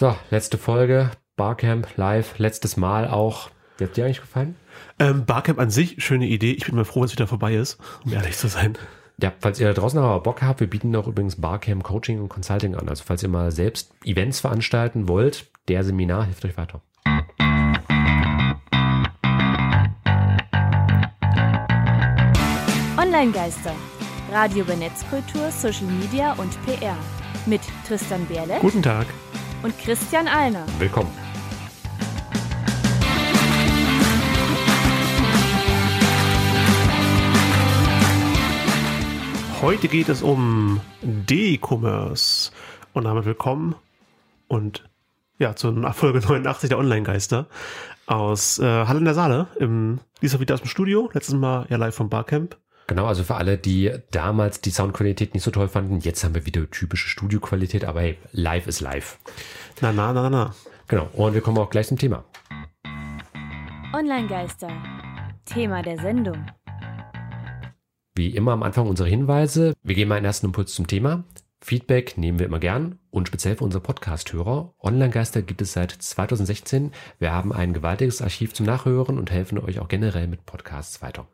So, letzte Folge, Barcamp live, letztes Mal auch. Wie hat dir eigentlich gefallen? Ähm, Barcamp an sich, schöne Idee. Ich bin mal froh, wenn es wieder vorbei ist, um ehrlich zu sein. Ja, falls ihr da draußen aber Bock habt, wir bieten auch übrigens Barcamp Coaching und Consulting an. Also falls ihr mal selbst Events veranstalten wollt, der Seminar hilft euch weiter. Online-Geister. Radio über Netzkultur, Social Media und PR. Mit Tristan Berle Guten Tag. Und Christian Alner. Willkommen. Heute geht es um D-Commerce. Und damit willkommen und ja, zur Folge 89 der Online-Geister aus äh, Halle in der Saale. Im, diesmal wieder aus dem Studio. Letztes Mal ja live vom Barcamp. Genau, also für alle, die damals die Soundqualität nicht so toll fanden, jetzt haben wir wieder typische Studioqualität, aber hey, live ist live. Na, na, na, na. Genau, und wir kommen auch gleich zum Thema. Online-Geister. Thema der Sendung. Wie immer am Anfang unsere Hinweise. Wir geben einen ersten Impuls zum Thema. Feedback nehmen wir immer gern und speziell für unsere Podcast-Hörer. Online-Geister gibt es seit 2016. Wir haben ein gewaltiges Archiv zum Nachhören und helfen euch auch generell mit Podcasts weiter.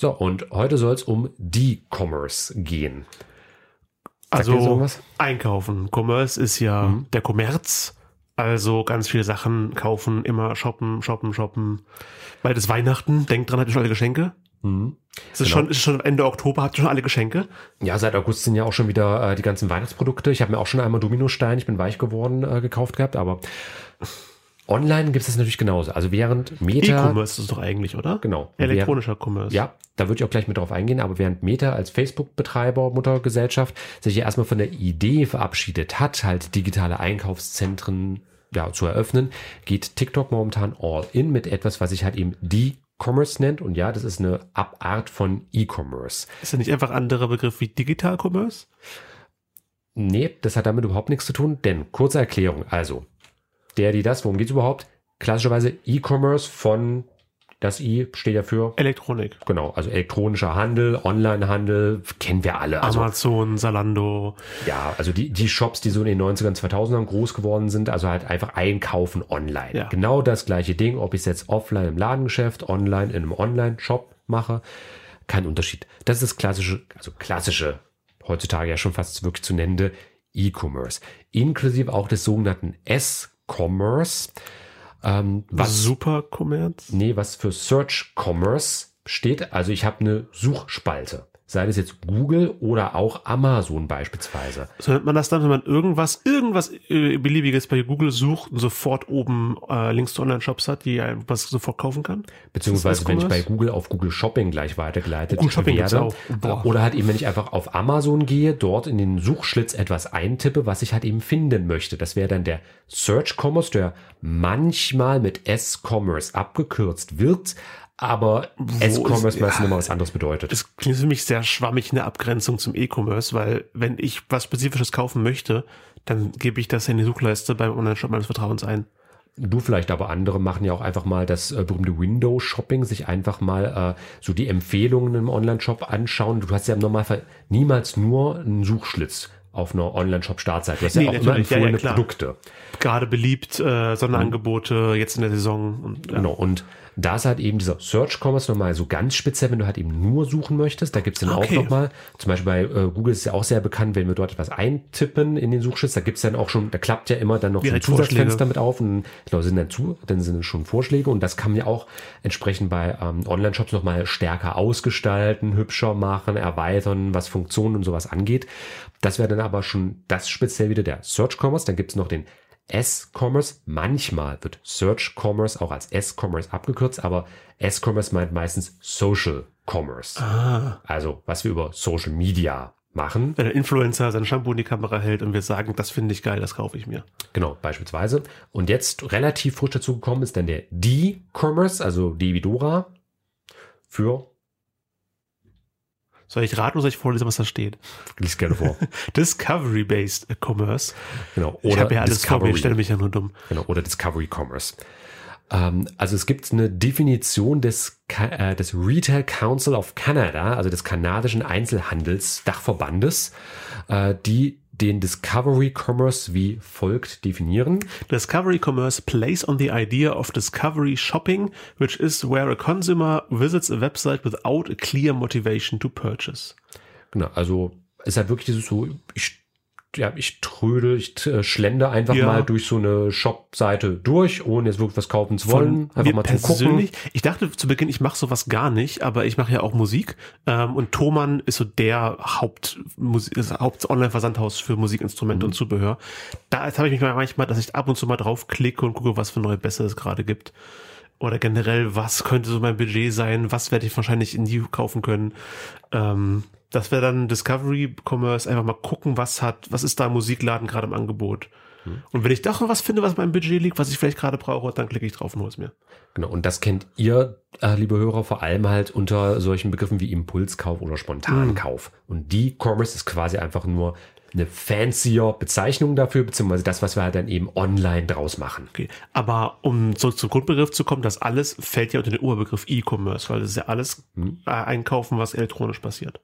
So, und heute soll es um D-Commerce gehen. Sagt Also einkaufen. Commerce ist ja Mhm. der Kommerz. Also ganz viele Sachen kaufen, immer shoppen, shoppen, shoppen. Weil das Weihnachten, denkt dran, hat ihr schon alle Geschenke? Mhm. Es ist, Genau. schon, ist schon Ende Oktober, habt ihr schon alle Geschenke? Ja, seit August sind ja auch schon wieder äh, die ganzen Weihnachtsprodukte. Ich habe mir auch schon einmal Dominostein, ich bin weich geworden, äh, gekauft gehabt, aber online gibt es das natürlich genauso. Also während Meta... E-Commerce ist es doch eigentlich, oder? Genau. Elektronischer Commerce. Ja, da würde ich auch gleich mit drauf eingehen, aber während Meta als Facebook-Betreiber, Muttergesellschaft, sich ja erstmal von der Idee verabschiedet hat, halt digitale Einkaufszentren ja, zu eröffnen, geht TikTok momentan all in mit etwas, was sich halt eben D-Commerce nennt. Und ja, das ist eine Abart von E-Commerce. Ist ja nicht einfach ein anderer Begriff wie Digital Commerce? Nee, das hat damit überhaupt nichts zu tun, denn kurze Erklärung. Also, der, die, das, worum geht's überhaupt? Klassischerweise E-Commerce von, das I steht ja für, Elektronik. genau, also elektronischer Handel, Onlinehandel, kennen wir alle. Also, Amazon, Zalando. ja, also die, die Shops, die so in den 90ern, 2000ern groß geworden sind, also halt einfach einkaufen online. Ja. Genau das gleiche Ding, ob ich es jetzt offline im Ladengeschäft, online in einem Online-Shop mache, kein Unterschied. Das ist klassische, also klassische, heutzutage ja schon fast wirklich zu nennende E-Commerce. Inklusive auch des sogenannten S-Commerce, ähm, was Super Commerce. Nee, was für Search Commerce steht. Also ich habe eine Suchspalte. Sei das jetzt Google oder auch Amazon beispielsweise. So nennt man das dann, wenn man irgendwas, irgendwas äh, Beliebiges bei Google sucht und sofort oben äh, Links zu Online-Shops hat, die einem was sofort kaufen kann? Beziehungsweise wenn ich bei? Google auf Google Shopping gleich weitergeleitet Google Shopping werde. auch. Boah. Oder halt eben, wenn ich einfach auf Amazon gehe, dort in den Suchschlitz etwas eintippe, was ich halt eben finden möchte. Das wäre dann der Search Commerce, der manchmal mit S-Commerce abgekürzt wird, aber ist- meistens ja. immer was anderes bedeutet. Das klingt für mich sehr schwammig in der Abgrenzung zum E-Commerce, weil wenn ich was Spezifisches kaufen möchte, dann gebe ich das in die Suchleiste beim Online-Shop meines Vertrauens ein. Du vielleicht, aber andere machen ja auch einfach mal das äh, berühmte Window-Shopping, sich einfach mal äh, so die Empfehlungen im Online-Shop anschauen. Du hast ja im Normalfall niemals nur einen Suchschlitz auf einer Online-Shop-Startseite. Du hast Nee, ja auch immer natürlich. Ja, ja, empfohlene. Produkte. Gerade beliebt, äh, Sonderangebote, jetzt in der Saison. Und, ja. Genau. Und da ist halt eben dieser Search Commerce nochmal so ganz speziell, wenn du halt eben nur suchen möchtest. Da gibt's dann Okay. auch nochmal, zum Beispiel bei äh, Google ist es ja auch sehr bekannt, wenn wir dort etwas eintippen in den Suchschlitz, da gibt's dann auch schon, da klappt ja immer dann noch so ein Direkt Zusatzfenster mit auf und genau, sind dann zu, dann sind schon Vorschläge und das kann man ja auch entsprechend bei ähm, Online-Shops nochmal stärker ausgestalten, hübscher machen, erweitern, was Funktionen und sowas angeht. Das wäre dann aber schon das speziell wieder der Search Commerce. Dann gibt's noch den S-Commerce. Manchmal wird Search Commerce auch als S-Commerce abgekürzt, aber S-Commerce meint meistens Social Commerce. Ah, Also was wir über Social Media machen. wenn ein Influencer sein Shampoo in die Kamera hält und wir sagen, das finde ich geil, das kaufe ich mir. Genau, beispielsweise. Und jetzt relativ frisch dazu gekommen ist dann der D-Commerce, also Devidora, für, Soll ich raten oder soll ich vorlesen, was da steht? lies gerne vor. Discovery-based Commerce. Genau. ich Oder habe ja alles vor, Discovery. ich stelle mich ja nur dumm. Genau, oder Discovery Commerce. Ähm, also es gibt eine Definition des, äh, des Retail Council of Canada, also des kanadischen Einzelhandelsdachverbandes, äh, die den Discovery Commerce wie folgt definieren. Discovery Commerce plays on the idea of discovery shopping, which is where a consumer visits a website without a clear motivation to purchase. Genau, also ist halt wirklich dieses so, ich ja, ich trödel, ich äh, schlender einfach Ja. mal durch so eine Shop-Seite durch, ohne jetzt wirklich was kaufen zu wollen. Von Einfach mal zu gucken. persönlich, ich dachte zu Beginn, ich mache sowas gar nicht, aber ich mache ja auch Musik ähm, und Thomann ist so der Haupt ist Haupt Online-Versandhaus für Musikinstrumente Mhm. und Zubehör. Da habe ich mich mal manchmal, dass ich ab und zu mal draufklicke und gucke, was für neue Bässe es gerade gibt. Oder generell, was könnte so mein Budget sein, was werde ich wahrscheinlich in die kaufen können. Ähm, das wäre dann Discovery Commerce, einfach mal gucken, was hat, was ist da im Musikladen gerade im Angebot. Mhm. Und wenn ich doch noch was finde, was in meinem Budget liegt, was ich vielleicht gerade brauche, dann klicke ich drauf und hole es mir. Genau, und das kennt ihr, äh, liebe Hörer, vor allem halt unter solchen Begriffen wie Impulskauf oder Spontankauf. Und die Commerce ist quasi einfach nur eine fancier Bezeichnung dafür, beziehungsweise das, was wir halt dann eben online draus machen. Okay. Aber um so zum Grundbegriff zu kommen, das alles fällt ja unter den Oberbegriff E-Commerce, weil das ist ja alles äh, Einkaufen, was elektronisch passiert.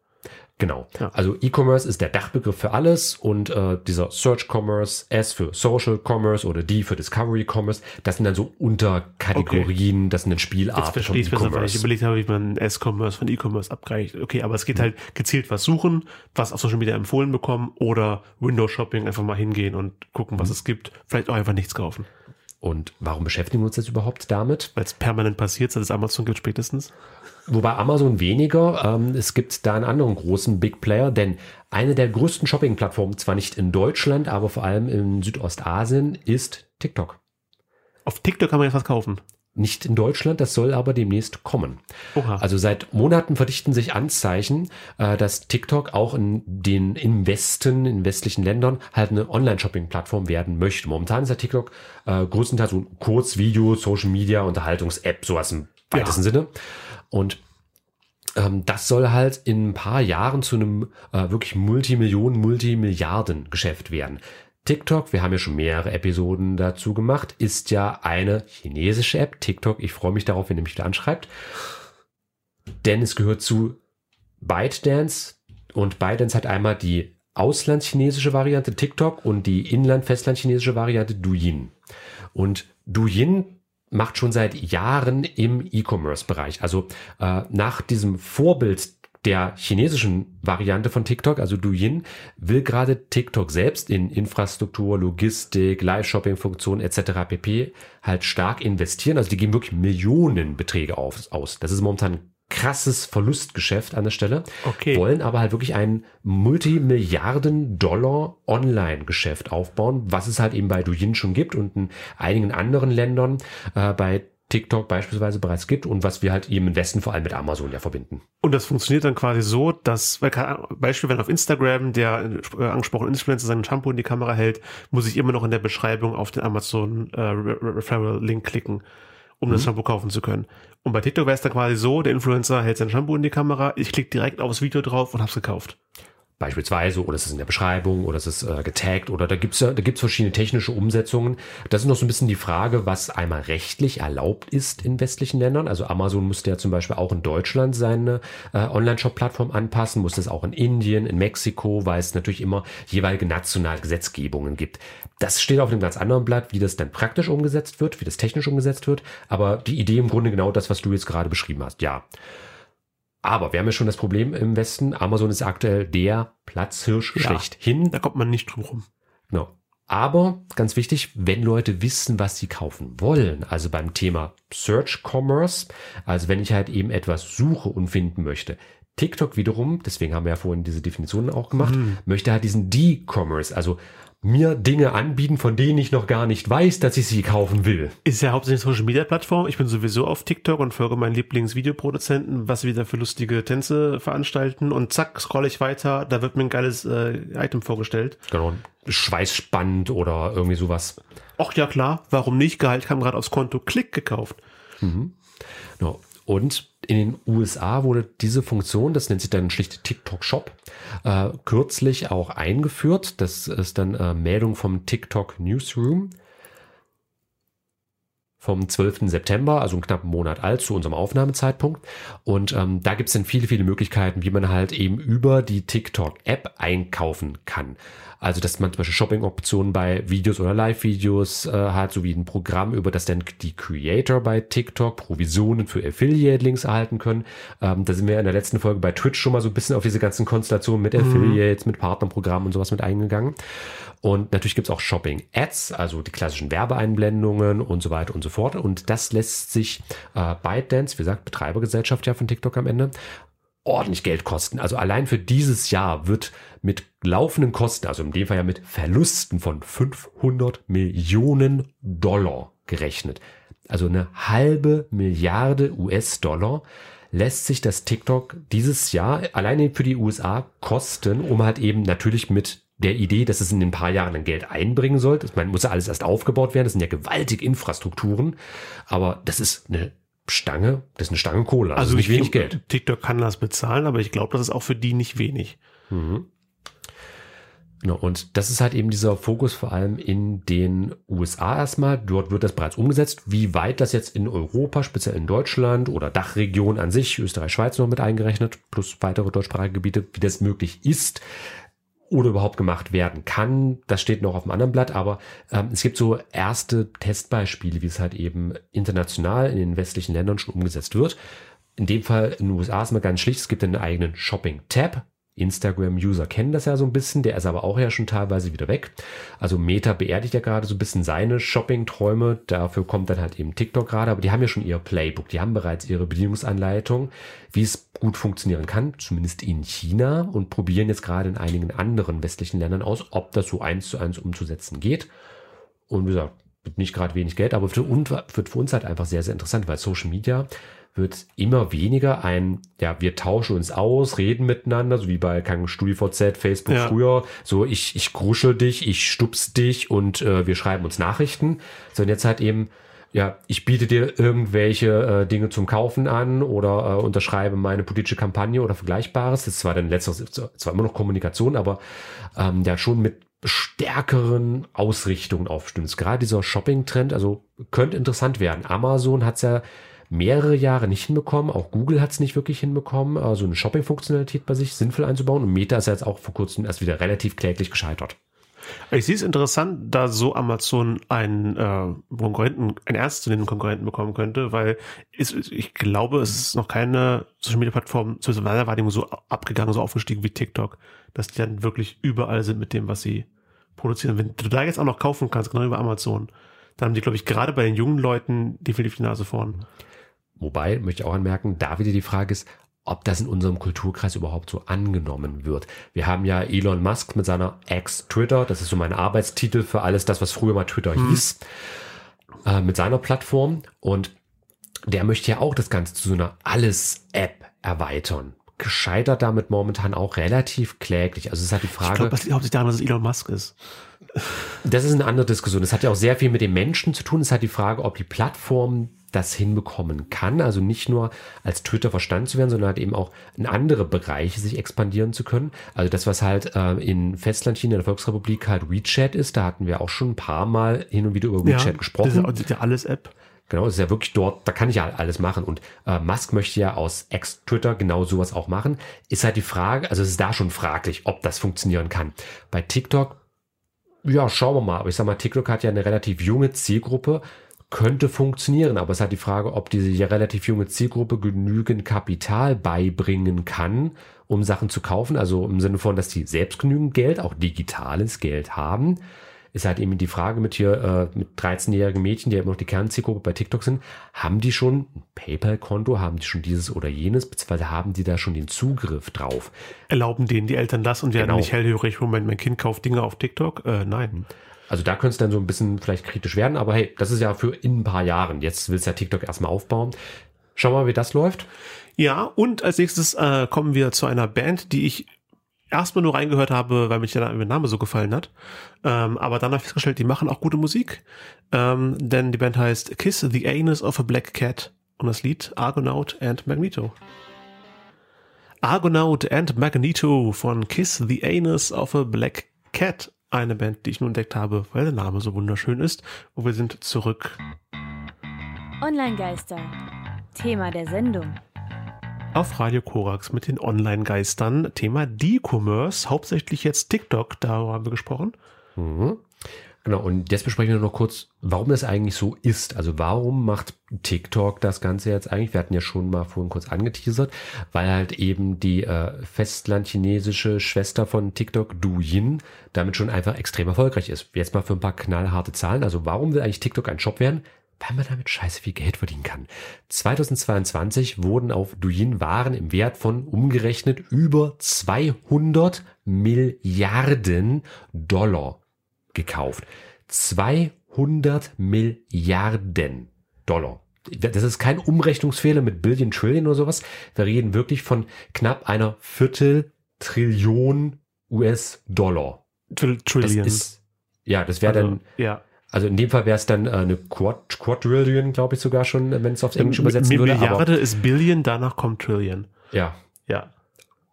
Genau. Ja. Also E-Commerce ist der Dachbegriff für alles und äh, dieser Search Commerce, S für Social Commerce oder D für Discovery Commerce, das sind dann so Unterkategorien, das sind dann Jetzt Spielarten verstehe ich besser, weil ich überlegt habe, wie man S-Commerce von E-Commerce abgleicht. Okay, aber es geht halt gezielt was suchen, was auf Social Media empfohlen bekommen oder Window Shopping einfach mal hingehen und gucken, was es gibt. Vielleicht auch einfach nichts kaufen. Und warum beschäftigen wir uns jetzt überhaupt damit? Weil es permanent passiert, seit es Amazon gibt spätestens. Wobei Amazon weniger, ähm, es gibt da einen anderen großen Big Player, denn eine der größten Shopping-Plattformen, zwar nicht in Deutschland, aber vor allem in Südostasien, ist TikTok. Auf TikTok kann man jetzt was kaufen. Nicht in Deutschland, das soll aber demnächst kommen. Oha. Also seit Monaten verdichten sich Anzeichen, äh, dass TikTok auch in den im Westen, in westlichen Ländern halt eine Online-Shopping-Plattform werden möchte. Momentan ist ja TikTok äh, größtenteils so ein Kurzvideo, Social Media, Unterhaltungs-App, sowas im weitesten Sinne. Und ähm, das soll halt in ein paar Jahren zu einem äh, wirklich Multimillionen, Multimilliarden-Geschäft werden. TikTok, wir haben ja schon mehrere Episoden dazu gemacht, ist ja eine chinesische App. TikTok, ich freue mich darauf, wenn ihr mich wieder anschreibt. Denn es gehört zu ByteDance und ByteDance hat einmal die auslandschinesische Variante TikTok und die inland-festlandchinesische Variante Douyin. Und Douyin macht schon seit Jahren im E-Commerce-Bereich. Also äh, nach diesem Vorbild der chinesischen Variante von TikTok, also Douyin, will gerade TikTok selbst in Infrastruktur, Logistik, Live-Shopping-Funktionen etc. pp. halt stark investieren. Also die geben wirklich Millionenbeträge aus. Das ist momentan krasses Verlustgeschäft an der Stelle. Okay. Wollen aber halt wirklich ein Multimilliarden-Dollar Online-Geschäft aufbauen, was es halt eben bei Douyin schon gibt und in einigen anderen Ländern äh, bei TikTok beispielsweise bereits gibt und was wir halt eben im Westen vor allem mit Amazon ja verbinden. Und das funktioniert dann quasi so, dass, weil, Beispiel, wenn auf Instagram der äh, angesprochene Influencer seinen Shampoo in die Kamera hält, muss ich immer noch in der Beschreibung auf den Amazon äh, Re- Re- Referral Link klicken, um das Shampoo kaufen zu können. Und bei TikTok wäre es dann quasi so, der Influencer hält sein Shampoo in die Kamera, ich klicke direkt aufs Video drauf und hab's gekauft. Beispielsweise, oder es ist in der Beschreibung, oder es ist äh, getaggt, oder da gibt's ja, da gibt's verschiedene technische Umsetzungen. Das ist noch so ein bisschen die Frage, was einmal rechtlich erlaubt ist in westlichen Ländern. Also Amazon musste ja zum Beispiel auch in Deutschland seine äh, Online-Shop-Plattform anpassen, musste es auch in Indien, in Mexiko, weil es natürlich immer jeweilige nationale Gesetzgebungen gibt. Das steht auf einem ganz anderen Blatt, wie das dann praktisch umgesetzt wird, wie das technisch umgesetzt wird. Aber die Idee im Grunde genau das, was du jetzt gerade beschrieben hast. Ja. Aber wir haben ja schon das Problem im Westen. Amazon ist aktuell der Platzhirsch Ja. schlechthin. Da kommt man nicht drum rum. Genau. Aber ganz wichtig, wenn Leute wissen, was sie kaufen wollen, also beim Thema Search Commerce, also wenn ich halt eben etwas suche und finden möchte. TikTok wiederum, deswegen haben wir ja vorhin diese Definitionen auch gemacht, möchte halt diesen D-Commerce, also mir Dinge anbieten, von denen ich noch gar nicht weiß, dass ich sie kaufen will. Ist ja hauptsächlich eine Social Media Plattform. Ich bin sowieso auf TikTok und folge meinen Lieblingsvideoproduzenten, was wieder für lustige Tänze veranstalten. Und zack, scroll ich weiter, da wird mir ein geiles äh, Item vorgestellt. Genau, Schweißspannend oder irgendwie sowas. Ach ja, klar, warum nicht? Gehalt kam gerade aufs Konto, klick gekauft. Genau. Und in den USA wurde diese Funktion, das nennt sich dann schlicht TikTok Shop, äh, kürzlich auch eingeführt. Das ist dann äh, Meldung vom TikTok Newsroom vom 12. September, also einen knappen Monat alt zu unserem Aufnahmezeitpunkt. Und ähm, da gibt es dann viele, viele Möglichkeiten, wie man halt eben über die TikTok-App einkaufen kann. Also, dass man zum Beispiel Shopping-Optionen bei Videos oder Live-Videos äh, hat, sowie ein Programm, über das dann die Creator bei TikTok Provisionen für Affiliate-Links erhalten können. Ähm, da sind wir in der letzten Folge bei Twitch schon mal so ein bisschen auf diese ganzen Konstellationen mit Affiliates, mit Partnerprogrammen und sowas mit eingegangen. Und natürlich gibt's auch Shopping-Ads, also die klassischen Werbeeinblendungen und so weiter und so fort. Und das lässt sich äh, ByteDance, wie gesagt, Betreibergesellschaft ja von TikTok am Ende, ordentlich Geld kosten. Also allein für dieses Jahr wird mit laufenden Kosten, also in dem Fall ja mit Verlusten von 500 Millionen Dollar gerechnet. Also eine halbe Milliarde US-Dollar lässt sich das TikTok dieses Jahr alleine für die USA kosten, um halt eben natürlich mit der Idee, dass es in ein paar Jahren ein Geld einbringen soll. Das muss ja alles erst aufgebaut werden. Das sind ja gewaltig Infrastrukturen. Aber das ist eine Stange, das ist eine Stange Kohle. Also, also nicht wenig Geld. TikTok kann das bezahlen, aber ich glaube, das ist auch für die nicht wenig. Mhm. Genau, und das ist halt eben dieser Fokus vor allem in den USA erstmal. Dort wird das bereits umgesetzt. Wie weit das jetzt in Europa, speziell in Deutschland oder Dachregion an sich, Österreich, Schweiz noch mit eingerechnet, plus weitere deutschsprachige Gebiete, wie das möglich ist, oder überhaupt gemacht werden kann. Das steht noch auf dem anderen Blatt, aber ähm, es gibt so erste Testbeispiele, wie es halt eben international in den westlichen Ländern schon umgesetzt wird. In dem Fall in den USA ist mal ganz schlicht, es gibt einen eigenen Shopping-Tab, Instagram-User kennen das ja so ein bisschen, der ist aber auch ja schon teilweise wieder weg. Also Meta beerdigt ja gerade so ein bisschen seine Shopping-Träume. Dafür kommt dann halt eben TikTok gerade, aber die haben ja schon ihr Playbook, die haben bereits ihre Bedienungsanleitung, wie es gut funktionieren kann, zumindest in China und probieren jetzt gerade in einigen anderen westlichen Ländern aus, ob das so eins zu eins umzusetzen geht. Und wie gesagt, nicht gerade wenig Geld, aber für uns, wird für uns halt einfach sehr, sehr interessant, weil Social Media wird immer weniger ein, ja, wir tauschen uns aus, reden miteinander, so wie bei keinem StudiVZ, Facebook ja. früher, so ich, ich gruschel dich, ich stups dich und äh, wir schreiben uns Nachrichten, sondern jetzt halt eben, ja, ich biete dir irgendwelche äh, Dinge zum Kaufen an oder äh, unterschreibe meine politische Kampagne oder Vergleichbares. Das ist zwar dann letzteres, zwar immer noch Kommunikation, aber ähm, ja schon mit stärkeren Ausrichtungen aufstimmt. Gerade dieser Shopping-Trend, also könnte interessant werden. Amazon hat's ja mehrere Jahre nicht hinbekommen. Auch Google hat es nicht wirklich hinbekommen, so also eine Shopping-Funktionalität bei sich sinnvoll einzubauen. Und Meta ist jetzt auch vor kurzem erst wieder relativ kläglich gescheitert. Ich sehe es interessant, da so Amazon einen äh, Konkurrenten, einen ernstzunehmenden Konkurrenten bekommen könnte, weil es, ich glaube, es ist noch keine Social Media Plattform zu meiner Wahrnehmung so abgegangen, so aufgestiegen wie TikTok, dass die dann wirklich überall sind mit dem, was sie produzieren. Wenn du da jetzt auch noch kaufen kannst, genau über Amazon, dann haben die, glaube ich, gerade bei den jungen Leuten definitiv die Nase vorn. Wobei, möchte ich auch anmerken, da wieder die Frage ist, ob das in unserem Kulturkreis überhaupt so angenommen wird. Wir haben ja Elon Musk mit seiner Ex-Twitter, das ist so mein Arbeitstitel für alles das, was früher mal Twitter hm. hieß, äh, mit seiner Plattform. Und der möchte ja auch das Ganze zu so einer Alles-App erweitern. Gescheitert damit momentan auch relativ kläglich. Also es ist halt die Frage. Ich glaube, das liegt hauptsächlich daran, dass es Elon Musk ist. Das ist eine andere Diskussion. Das hat ja auch sehr viel mit den Menschen zu tun. Es ist halt die Frage, ob die Plattform das hinbekommen kann. Also nicht nur als Twitter verstanden zu werden, sondern halt eben auch in andere Bereiche sich expandieren zu können. Also das, was halt äh, in Festlandchina, in der Volksrepublik halt WeChat ist, da hatten wir auch schon ein paar Mal hin und wieder über WeChat ja, gesprochen. Das ist ja alles App. Genau, das ist ja wirklich dort, da kann ich ja alles machen. Und äh, Musk möchte ja aus Ex-Twitter genau sowas auch machen. Ist halt die Frage, also es ist da schon fraglich, ob das funktionieren kann. Bei TikTok, ja, schauen wir mal. Aber ich sag mal, TikTok hat ja eine relativ junge Zielgruppe könnte funktionieren, aber es hat die Frage, ob diese relativ junge Zielgruppe genügend Kapital beibringen kann, um Sachen zu kaufen. Also im Sinne von, dass die selbst genügend Geld, auch digitales Geld haben. Ist halt eben die Frage mit hier, äh, mit 13-jährigen Mädchen, die ja immer noch die Kernzielgruppe bei TikTok sind, haben die schon ein PayPal-Konto, haben die schon dieses oder jenes, beziehungsweise haben die da schon den Zugriff drauf? Erlauben denen die Eltern das und werden genau. nicht hellhörig, Moment, mein Kind kauft Dinge auf TikTok? Äh, nein. Also da könnte es dann so ein bisschen vielleicht kritisch werden, aber hey, das ist ja für in ein paar Jahren. Jetzt willst du ja TikTok erstmal aufbauen. Schau mal, wie das läuft. Ja, und als nächstes äh, kommen wir zu einer Band, die ich erstmal nur reingehört habe, weil mich der Name so gefallen hat. Ähm, aber dann habe ich festgestellt, die machen auch gute Musik. Ähm, denn die Band heißt Kiss the Anus of a Black Cat und das Lied Argonaut and Magneto. Argonaut and Magneto von Kiss the Anus of a Black Cat eine Band, die ich nur entdeckt habe, weil der Name so wunderschön ist. Und wir sind zurück. Online-Geister. Thema der Sendung. Auf Radio Korax mit den Online-Geistern. Thema D-Commerce, hauptsächlich jetzt TikTok, darüber haben wir gesprochen. Mhm. Genau, und jetzt besprechen wir noch kurz, warum das eigentlich so ist. Also warum macht TikTok das Ganze jetzt eigentlich? Wir hatten ja schon mal vorhin kurz angeteasert, weil halt eben die äh, festlandchinesische Schwester von TikTok, Douyin, damit schon einfach extrem erfolgreich ist. Jetzt mal für ein paar knallharte Zahlen. Also warum will eigentlich TikTok ein Shop werden? Weil man damit scheiße viel Geld verdienen kann. 2022 wurden auf Douyin Waren im Wert von umgerechnet über 200 Milliarden Dollar gekauft. 200 Milliarden Dollar. Das ist kein Umrechnungsfehler mit Billion, Trillion oder sowas. Wir reden wirklich von knapp einer Viertel Trillion US-Dollar. Trillion. Das ist, ja, das wäre also, dann, ja. Also in dem Fall wäre es dann äh, eine Quad, Quadrillion, glaube ich sogar schon, wenn es aufs Englische übersetzen Mi- würde. Milliarde ist Billion, danach kommt Trillion. ja, Ja.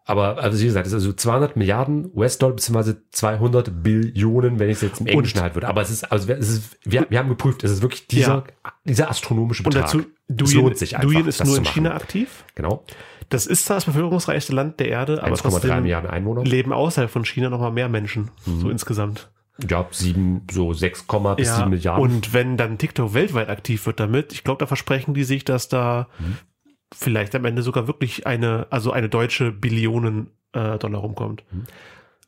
aber also wie gesagt, es ist also 200 Milliarden US-Dollar beziehungsweise 200 Billionen, wenn ich es jetzt im Englischen Und- halt würde. Aber es ist, also es ist, wir, wir haben geprüft, es ist wirklich dieser, dieser astronomische Und Betrag. dazu, es Douyin, lohnt sich einfach, Douyin ist nur in. China aktiv. Genau. Das ist zwar das bevölkerungsreichste Land der Erde, aber 1,3 trotzdem Milliarden Einwohner. leben außerhalb von China noch mal mehr Menschen, so insgesamt. Ja, sieben, so 6, bis 7 Milliarden. Und wenn dann TikTok weltweit aktiv wird damit, ich glaube, da versprechen die sich, dass da Mhm. vielleicht am Ende sogar wirklich eine, also eine deutsche Billionen äh, Dollar rumkommt.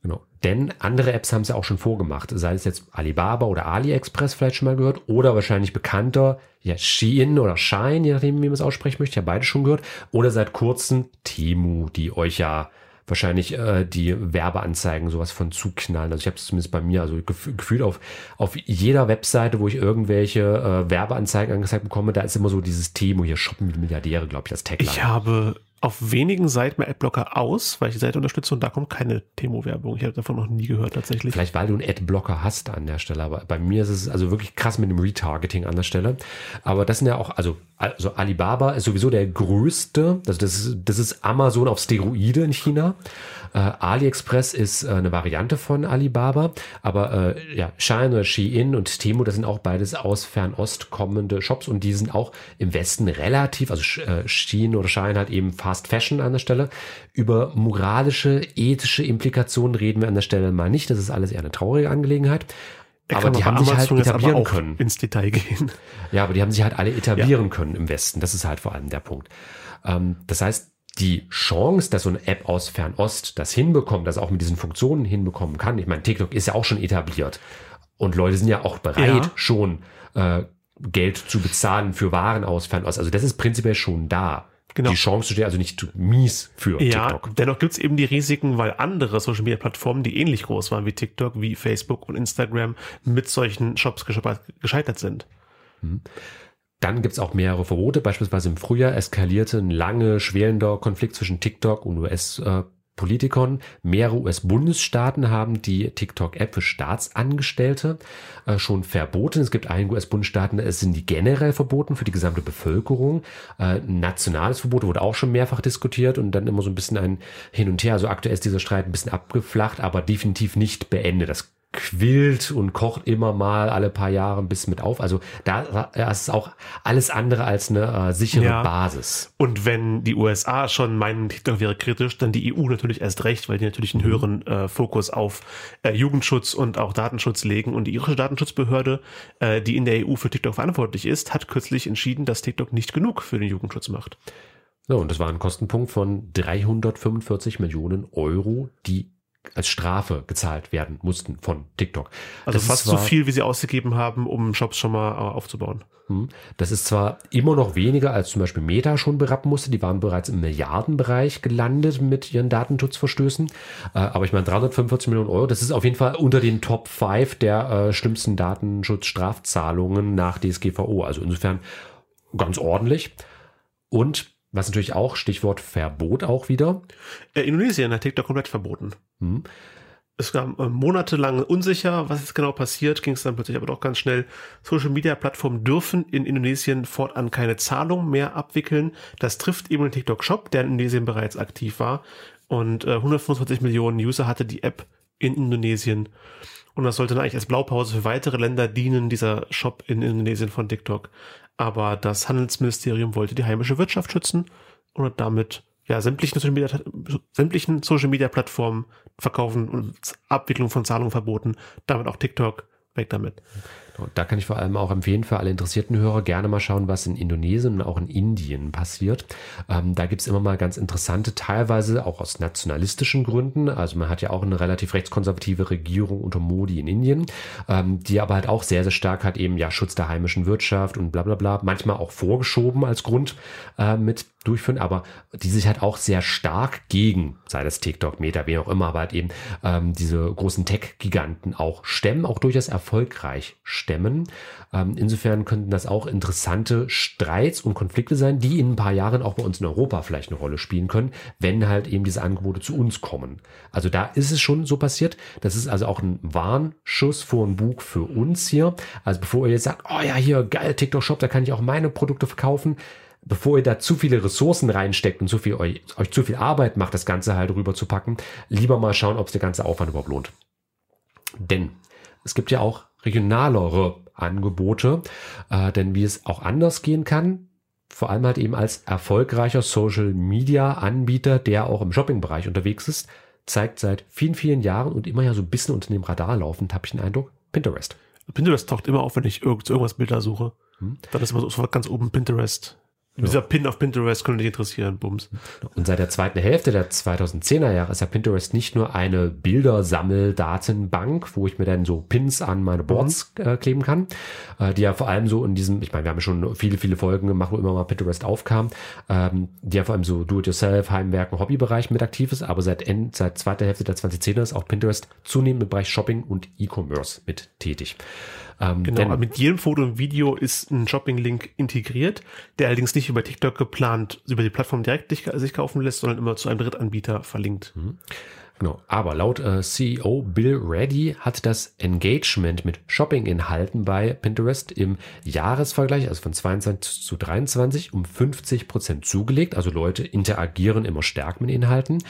Genau. Denn andere Apps haben es ja auch schon vorgemacht. Sei es jetzt Alibaba oder AliExpress vielleicht schon mal gehört oder wahrscheinlich bekannter, ja, Shein oder Shine, je nachdem, wie man es aussprechen möchte, ja beide schon gehört. Oder seit kurzem Temu, die euch ja wahrscheinlich äh, die Werbeanzeigen sowas von zuknallen. Also ich habe es zumindest bei mir, also gef gefühlt auf, auf jeder Webseite, wo ich irgendwelche äh, Werbeanzeigen angezeigt bekomme, da ist immer so dieses Temu hier, Shoppen mit Milliardäre, glaube ich, das Tagline. Ich habe auf wenigen Seiten mehr Adblocker aus, weil ich die Seite unterstütze und da kommt keine Temo-Werbung. Ich habe davon noch nie gehört tatsächlich. Vielleicht weil du einen Adblocker hast an der Stelle, aber bei mir ist es also wirklich krass mit dem Retargeting an der Stelle. Aber das sind ja auch, also, also Alibaba ist sowieso der größte, also das ist, das ist Amazon auf Steroide in China. Äh, AliExpress ist äh, eine Variante von Alibaba, aber äh, ja, oder Shein und Temu, das sind auch beides aus Fernost kommende Shops und die sind auch im Westen relativ, also äh, Shein oder Shine halt eben Fast Fashion an der Stelle. Über moralische, ethische Implikationen reden wir an der Stelle mal nicht. Das ist alles eher eine traurige Angelegenheit. Da aber die haben sich halt Amazon etablieren können. ins Detail gehen. Ja, aber die haben sich halt alle etablieren können im Westen. Das ist halt vor allem der Punkt. Ähm, das heißt, die Chance, dass so eine App aus Fernost das hinbekommt, das auch mit diesen Funktionen hinbekommen kann. Ich meine, TikTok ist ja auch schon etabliert. Und Leute sind ja auch bereit, Ja. schon äh, Geld zu bezahlen für Waren aus Fernost. Also das ist prinzipiell schon da. Genau. Die Chance steht also nicht mies für Ja, TikTok. dennoch gibt's eben die Risiken, weil andere Social Media Plattformen, die ähnlich groß waren wie TikTok, wie Facebook und Instagram, mit solchen Shops gesche- gescheitert sind. Dann gibt's auch mehrere Verbote. Beispielsweise im Frühjahr eskalierte ein lange schwelender Konflikt zwischen TikTok und US-Politikern. Mehrere US-Bundesstaaten haben die TikTok-App für Staatsangestellte äh, schon verboten. Es gibt einige US-Bundesstaaten, es sind die generell verboten für die gesamte Bevölkerung. Äh, nationales Verbot wurde auch schon mehrfach diskutiert und dann immer so ein bisschen ein Hin und Her. Also aktuell ist dieser Streit ein bisschen abgeflacht, aber definitiv nicht beendet. Das quillt und kocht immer mal alle paar Jahre ein bisschen mit auf. Also da da ist auch alles andere als eine äh, sichere Ja. Basis. Und wenn die USA schon meinen, TikTok wäre kritisch, dann die EU natürlich erst recht, weil die natürlich einen höheren äh, Fokus auf äh, Jugendschutz und auch Datenschutz legen. Und die irische Datenschutzbehörde, äh, die in der EU für TikTok verantwortlich ist, hat kürzlich entschieden, dass TikTok nicht genug für den Jugendschutz macht. So, und das war ein Kostenpunkt von 345 Millionen Euro, die als Strafe gezahlt werden mussten von TikTok. Also Das fast so zwar- viel, wie sie ausgegeben haben, um Shops schon mal äh, aufzubauen. Hm. Das ist zwar immer noch weniger als zum Beispiel Meta schon berappen musste, die waren bereits im Milliardenbereich gelandet mit ihren Datenschutzverstößen, äh, aber ich meine 345 Millionen Euro, das ist auf jeden Fall unter den Top 5 der äh, schlimmsten Datenschutzstrafzahlungen nach DSGVO, also insofern ganz ordentlich. Und was natürlich auch, Stichwort Verbot auch wieder, Äh, Indonesien hat TikTok komplett verboten. hm. Es war äh, monatelang unsicher, was jetzt genau passiert, ging es dann plötzlich aber doch ganz schnell. Social Media Plattformen dürfen in Indonesien fortan keine Zahlung mehr abwickeln. Das trifft eben den TikTok Shop, der in Indonesien bereits aktiv war. Und äh, 125 Millionen User hatte die App in Indonesien. Und das sollte dann eigentlich als Blaupause für weitere Länder dienen, dieser Shop in Indonesien von TikTok. Aber das Handelsministerium wollte die heimische Wirtschaft schützen und hat damit ja, sämtlichen Social Media, sämtlichen Social Media Plattformen verkaufen und Abwicklung von Zahlungen verboten. Damit auch TikTok. Weg damit. Da kann ich vor allem auch empfehlen für alle interessierten Hörer, gerne mal schauen, was in Indonesien und auch in Indien passiert. Ähm, da gibt's immer mal ganz interessante, teilweise auch aus nationalistischen Gründen. Also man hat ja auch eine relativ rechtskonservative Regierung unter Modi in Indien, ähm, die aber halt auch sehr, sehr stark hat eben ja Schutz der heimischen Wirtschaft und bla bla bla, manchmal auch vorgeschoben als Grund äh, mit durchführen, aber die sich halt auch sehr stark gegen, sei das TikTok, Meta, wie auch immer, aber halt eben ähm, diese großen Tech-Giganten auch stemmen, auch durchaus erfolgreich stemmen. Ähm, insofern könnten das auch interessante Streits und Konflikte sein, die in ein paar Jahren auch bei uns in Europa vielleicht eine Rolle spielen können, wenn halt eben diese Angebote zu uns kommen. Also da ist es schon so passiert. Das ist also auch ein Warnschuss vor ein Bug für uns hier. Also bevor ihr jetzt sagt, oh ja, hier geil, TikTok-Shop, da kann ich auch meine Produkte verkaufen bevor ihr da zu viele Ressourcen reinsteckt und zu viel euch, euch zu viel Arbeit macht, das Ganze halt rüber zu packen, lieber mal schauen, ob es der ganze Aufwand überhaupt lohnt. Denn es gibt ja auch regionalere Angebote, äh, denn wie es auch anders gehen kann, vor allem halt eben als erfolgreicher Social Media Anbieter, der auch im Shopping-Bereich unterwegs ist, zeigt seit vielen, vielen Jahren und immer ja so ein bisschen unter dem Radar laufend, habe ich den Eindruck, Pinterest. Pinterest taucht immer auf, wenn ich irgend, irgendwas Bilder suche. Hm. Dann ist immer so ganz oben Pinterest. Ja. Dieser Pin auf Pinterest könnte dich interessieren, Bums. Und seit der zweiten Hälfte der 2010er Jahre ist ja Pinterest nicht nur eine Bildersammeldatenbank, wo ich mir dann so Pins an meine Boards mhm. äh, kleben kann, äh, die ja vor allem so in diesem, ich meine, wir haben schon viele, viele Folgen gemacht, wo immer mal Pinterest aufkam, ähm, die ja vor allem so Do-it-yourself, Heimwerken, Hobbybereich mit aktiv ist, aber seit, End, seit zweiter Hälfte der 2010er ist auch Pinterest zunehmend im Bereich Shopping und E-Commerce mit tätig. Ähm, genau, mit jedem Foto und Video ist ein Shopping-Link integriert, der allerdings nicht über TikTok geplant über die Plattform direkt sich kaufen lässt, sondern immer zu einem Drittanbieter verlinkt. Mhm. Genau. Aber laut äh, CEO Bill Reddy hat das Engagement mit Shopping-Inhalten bei Pinterest im Jahresvergleich, also von 22 zu 23, um 50 Prozent zugelegt. Also Leute interagieren immer stärker mit Inhalten.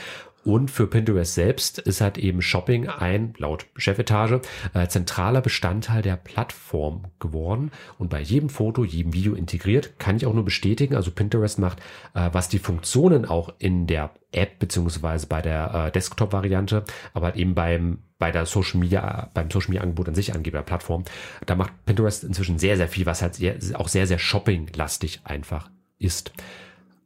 Und für Pinterest selbst ist halt eben Shopping ein, laut Chefetage, äh, zentraler Bestandteil der Plattform geworden und bei jedem Foto, jedem Video integriert. Kann ich auch nur bestätigen. Also Pinterest macht, äh, was die Funktionen auch in der App beziehungsweise bei der äh, Desktop-Variante, aber halt eben beim bei der Social Media, beim Social Media Angebot an sich angeht, bei der Plattform, da macht Pinterest inzwischen sehr, sehr viel, was halt sehr, auch sehr, sehr shopping-lastig einfach ist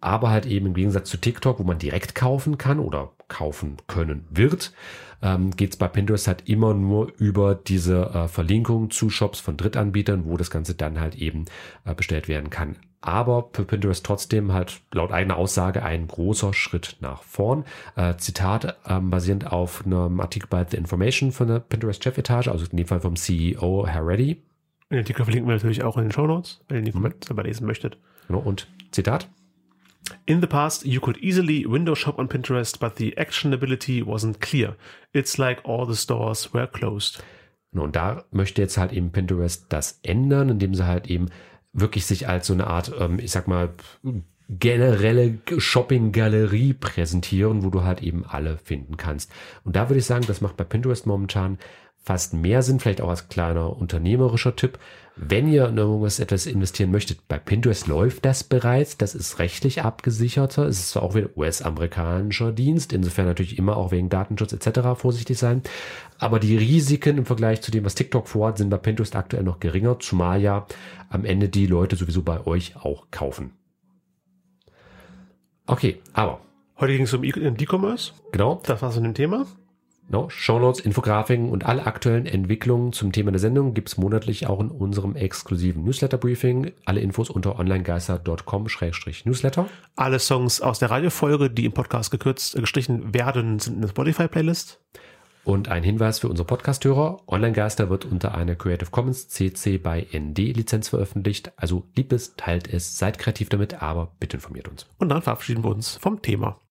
aber halt eben im Gegensatz zu TikTok, wo man direkt kaufen kann oder kaufen können wird, ähm, geht es bei Pinterest halt immer nur über diese äh, Verlinkung zu Shops von Drittanbietern, wo das Ganze dann halt eben äh, bestellt werden kann. Aber für Pinterest trotzdem halt laut eigener Aussage ein großer Schritt nach vorn. Äh, Zitat ähm, basierend auf einem Artikel bei The Information von der Pinterest-Chefetage, also in dem Fall vom CEO Herr Reddy. Den Artikel verlinken wir natürlich auch in den Show Notes, wenn ihr den mhm. selber lesen möchtet. Genau, und Zitat. In the past, you could easily window shop on Pinterest, but the actionability wasn't clear. It's like all the stores were closed. Und da möchte jetzt halt eben Pinterest das ändern, indem sie halt eben wirklich sich als so eine Art, ähm, ich sag mal, generelle Shopping-Galerie präsentieren, wo du halt eben alle finden kannst. Und da würde ich sagen, das macht bei Pinterest momentan fast mehr Sinn, vielleicht auch als kleiner unternehmerischer Tipp. Wenn ihr in irgendwas etwas investieren möchtet, bei Pinterest läuft das bereits, das ist rechtlich abgesicherter, es ist zwar auch wieder US-amerikanischer Dienst, insofern natürlich immer auch wegen Datenschutz etc. vorsichtig sein, aber die Risiken im Vergleich zu dem, was TikTok vorhat, sind bei Pinterest aktuell noch geringer, zumal ja am Ende die Leute sowieso bei euch auch kaufen. Okay, aber. Heute ging es um E-Commerce. Genau. Das war so ein Thema. No, Shownotes, Infografiken und alle aktuellen Entwicklungen zum Thema der Sendung gibt's monatlich auch in unserem exklusiven Newsletter-Briefing. Alle Infos unter onlinegeister.com-newsletter. Alle Songs aus der Radiofolge, die im Podcast gekürzt, äh, gestrichen werden, sind in der Spotify-Playlist. Und ein Hinweis für unsere Podcast-Hörer. Online-Geister wird unter einer Creative Commons CC by ND Lizenz veröffentlicht. Also liebt es, teilt es, seid kreativ damit, aber bitte informiert uns. Und dann verabschieden wir uns vom Thema.